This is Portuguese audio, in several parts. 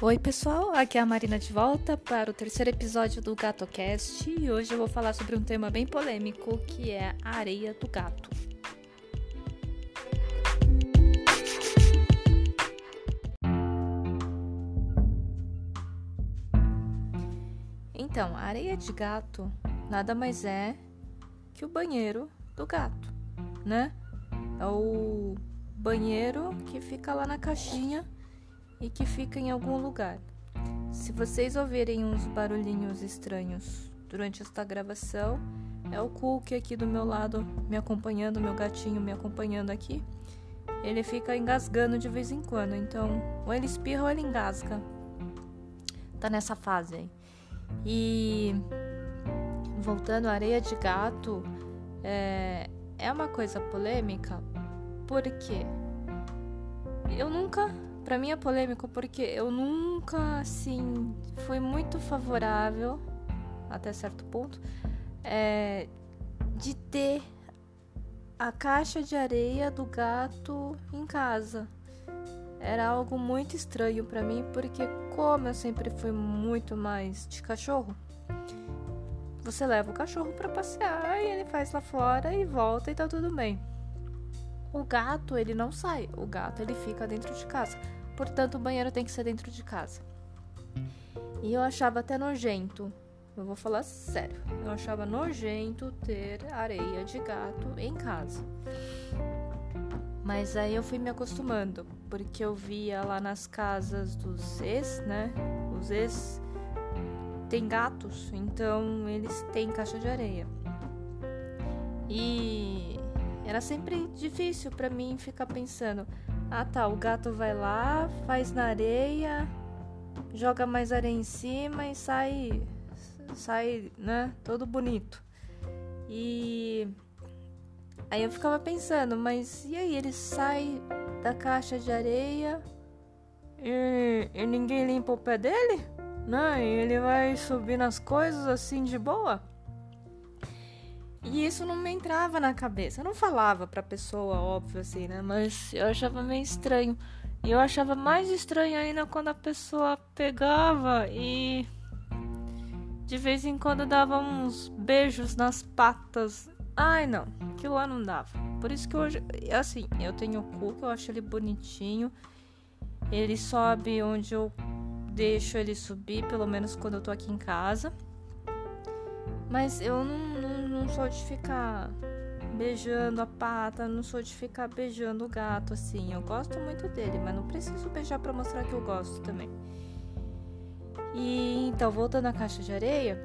Oi, pessoal, aqui é a Marina de volta para o terceiro episódio do GatoCast e hoje eu vou falar sobre um tema bem polêmico que é a areia do gato. Então, a areia de gato nada mais é que o banheiro do gato, né? É o banheiro que fica lá na caixinha e que fica em algum lugar. Se vocês ouvirem uns barulhinhos estranhos durante esta gravação, é o Cook aqui do meu lado me acompanhando, meu gatinho me acompanhando aqui. Ele fica engasgando de vez em quando, então ou ele espirra ou ele engasga. Tá nessa fase aí. E voltando à areia de gato, é, é uma coisa polêmica porque eu nunca para mim é polêmico porque eu nunca, assim, fui muito favorável, até certo ponto, é, de ter a caixa de areia do gato em casa. Era algo muito estranho para mim, porque como eu sempre fui muito mais de cachorro, você leva o cachorro para passear e ele faz lá fora e volta e tá tudo bem. O gato, ele não sai, o gato ele fica dentro de casa portanto o banheiro tem que ser dentro de casa. E eu achava até nojento, eu vou falar sério, eu achava nojento ter areia de gato em casa. Mas aí eu fui me acostumando, porque eu via lá nas casas dos ex, né? Os ex têm gatos, então eles têm caixa de areia. E era sempre difícil para mim ficar pensando, ah tá, o gato vai lá, faz na areia, joga mais areia em cima e sai, sai, né, todo bonito. E aí eu ficava pensando, mas e aí ele sai da caixa de areia e, e ninguém limpa o pé dele? Né? E ele vai subir nas coisas assim de boa? Isso não me entrava na cabeça. Eu não falava pra pessoa, óbvio, assim, né? Mas eu achava meio estranho. E eu achava mais estranho ainda quando a pessoa pegava e de vez em quando dava uns beijos nas patas. Ai, não, aquilo lá não dava. Por isso que hoje, assim, eu tenho o cu, que eu acho ele bonitinho. Ele sobe onde eu deixo ele subir, pelo menos quando eu tô aqui em casa. Mas eu não, não, não sou de ficar beijando a pata, não sou de ficar beijando o gato assim. Eu gosto muito dele, mas não preciso beijar para mostrar que eu gosto também. E então, voltando à caixa de areia,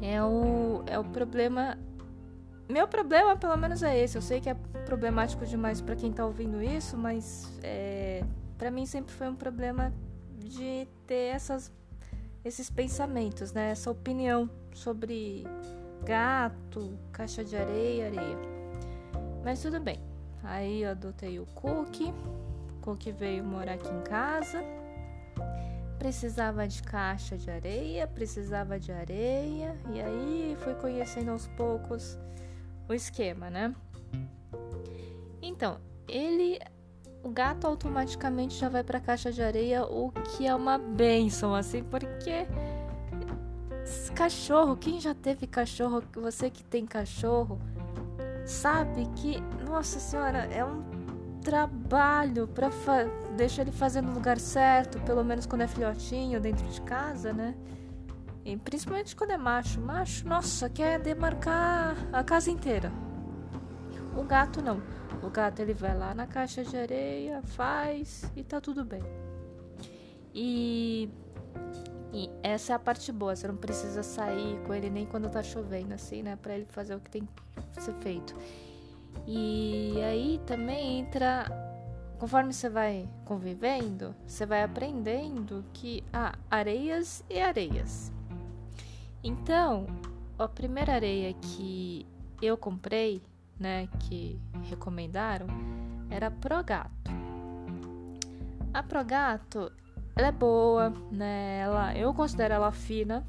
é o, é o problema. Meu problema, pelo menos, é esse. Eu sei que é problemático demais para quem tá ouvindo isso, mas é, para mim sempre foi um problema de ter essas esses pensamentos, né? Essa opinião sobre gato, caixa de areia, areia. Mas tudo bem. Aí eu adotei o Cookie. O Cookie veio morar aqui em casa. Precisava de caixa de areia, precisava de areia. E aí fui conhecendo aos poucos o esquema, né? Então, ele o gato automaticamente já vai para a caixa de areia, o que é uma benção, assim, porque cachorro, quem já teve cachorro, você que tem cachorro, sabe que, nossa senhora, é um trabalho para deixar ele fazer no lugar certo, pelo menos quando é filhotinho dentro de casa, né? E principalmente quando é macho. Macho, nossa, quer demarcar a casa inteira. O gato não. O gato ele vai lá na caixa de areia, faz e tá tudo bem. E, e essa é a parte boa, você não precisa sair com ele nem quando tá chovendo, assim, né? Pra ele fazer o que tem que ser feito. E aí também entra. Conforme você vai convivendo, você vai aprendendo que há areias e areias. Então, a primeira areia que eu comprei né, que recomendaram era Progato. A Progato, ela é boa, né? Ela, eu considero ela fina.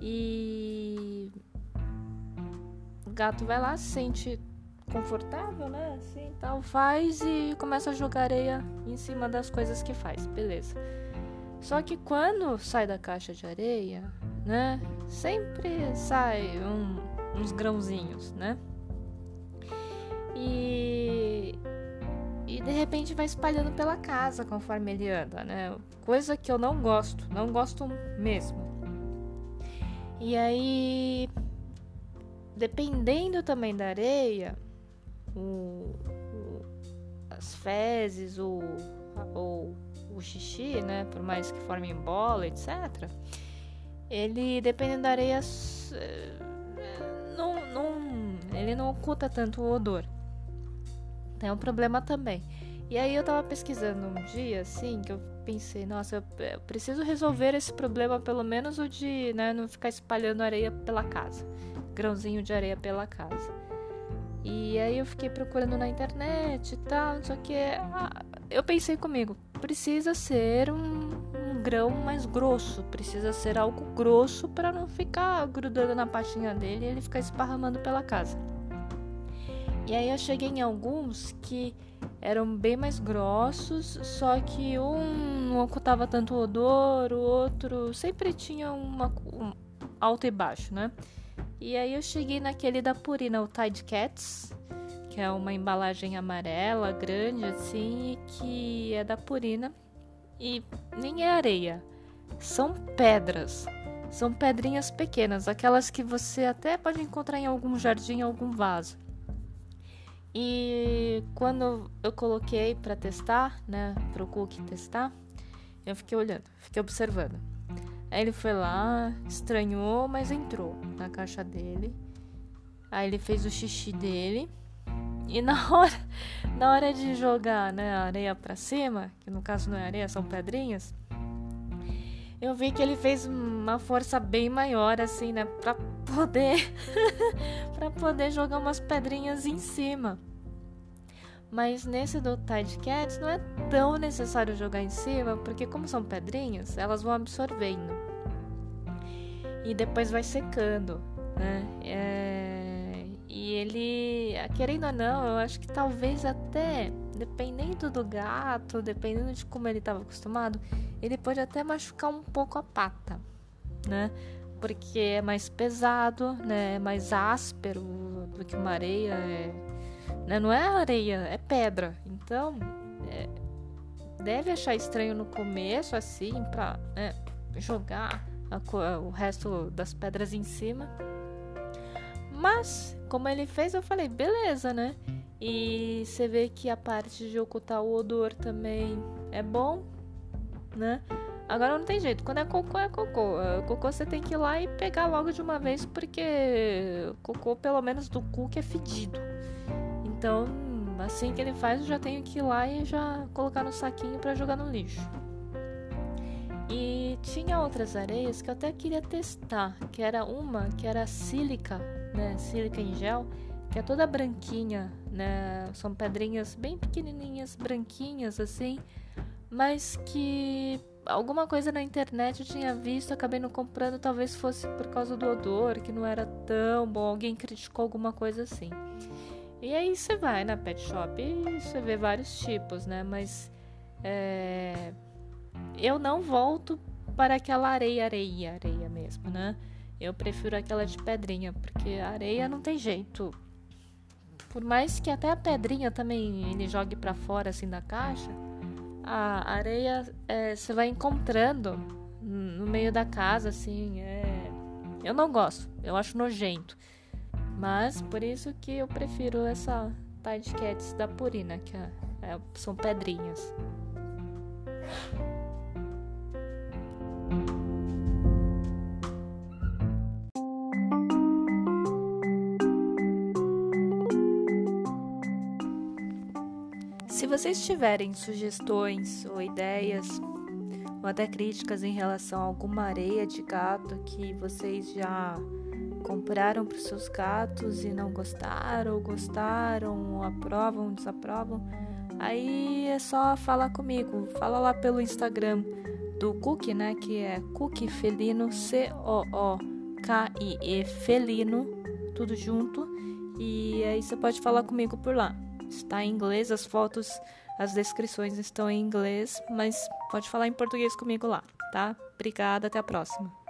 E o gato vai lá, sente confortável, né? Assim, tal, faz e começa a jogar areia em cima das coisas que faz, beleza. Só que quando sai da caixa de areia, né? Sempre sai um, uns grãozinhos, né? E, e de repente vai espalhando pela casa conforme ele anda, né? Coisa que eu não gosto, não gosto mesmo. E aí, dependendo também da areia, o, o, as fezes, o, o, o xixi, né? Por mais que formem bola, etc. Ele, dependendo da areia, eh, não, não, ele não oculta tanto o odor. É um problema também. E aí eu tava pesquisando um dia, assim, que eu pensei, nossa, eu, preciso resolver esse problema, pelo menos o de né, não ficar espalhando areia pela casa. Grãozinho de areia pela casa. E aí eu fiquei procurando na internet e tal, só que ah, eu pensei comigo, precisa ser um, um grão mais grosso, precisa ser algo grosso para não ficar grudando na pastinha dele e ele ficar esparramando pela casa. E aí eu cheguei em alguns que eram bem mais grossos, só que um não ocultava tanto o odor, o outro sempre tinha uma um, alto e baixo, né? E aí eu cheguei naquele da Purina, o Tide Cats, que é uma embalagem amarela, grande assim, que é da Purina. E nem é areia, são pedras. São pedrinhas pequenas, aquelas que você até pode encontrar em algum jardim, algum vaso. E quando eu coloquei para testar, né, pro Cook testar, eu fiquei olhando, fiquei observando. Aí ele foi lá, estranhou, mas entrou na caixa dele. Aí ele fez o xixi dele. E na hora, na hora de jogar né, a areia pra cima, que no caso não é areia, são pedrinhas, eu vi que ele fez uma força bem maior, assim, né? Pra poder. pra poder jogar umas pedrinhas em cima. Mas nesse do Tide Cats não é tão necessário jogar em cima, porque como são pedrinhas, elas vão absorvendo. E depois vai secando, né? É... E ele, querendo ou não, eu acho que talvez até, dependendo do gato, dependendo de como ele estava acostumado, ele pode até machucar um pouco a pata, né? Porque é mais pesado, né? É mais áspero do que uma areia. É né? Não é areia, é pedra. Então, é, deve achar estranho no começo, assim, pra né, jogar a, o resto das pedras em cima. Mas, como ele fez, eu falei, beleza, né? E você vê que a parte de ocultar o odor também é bom, né? Agora não tem jeito, quando é cocô, é cocô. É, cocô você tem que ir lá e pegar logo de uma vez, porque cocô, pelo menos do cu, que é fedido. Então, assim que ele faz, eu já tenho que ir lá e já colocar no saquinho para jogar no lixo. E tinha outras areias que eu até queria testar, que era uma que era sílica, né, sílica em gel, que é toda branquinha, né? São pedrinhas bem pequenininhas, branquinhas assim, mas que alguma coisa na internet eu tinha visto, acabei não comprando, talvez fosse por causa do odor, que não era tão bom, alguém criticou alguma coisa assim. E aí você vai na pet shop e você vê vários tipos, né? Mas é, eu não volto para aquela areia, areia, areia mesmo, né? Eu prefiro aquela de pedrinha, porque areia não tem jeito. Por mais que até a pedrinha também ele jogue para fora assim da caixa, a areia é, você vai encontrando no meio da casa, assim. É... Eu não gosto, eu acho nojento. Mas por isso que eu prefiro essa Tide Cats da Purina, que é, é, são pedrinhas. Vocês tiverem sugestões ou ideias ou até críticas em relação a alguma areia de gato que vocês já compraram para os seus gatos e não gostaram, ou gostaram, ou aprovam, desaprovam, aí é só falar comigo. Fala lá pelo Instagram do Cookie, né? Que é Cookie Felino, C-O-O-K-I-E Felino, tudo junto. E aí você pode falar comigo por lá. Está em inglês, as fotos, as descrições estão em inglês, mas pode falar em português comigo lá, tá? Obrigada, até a próxima.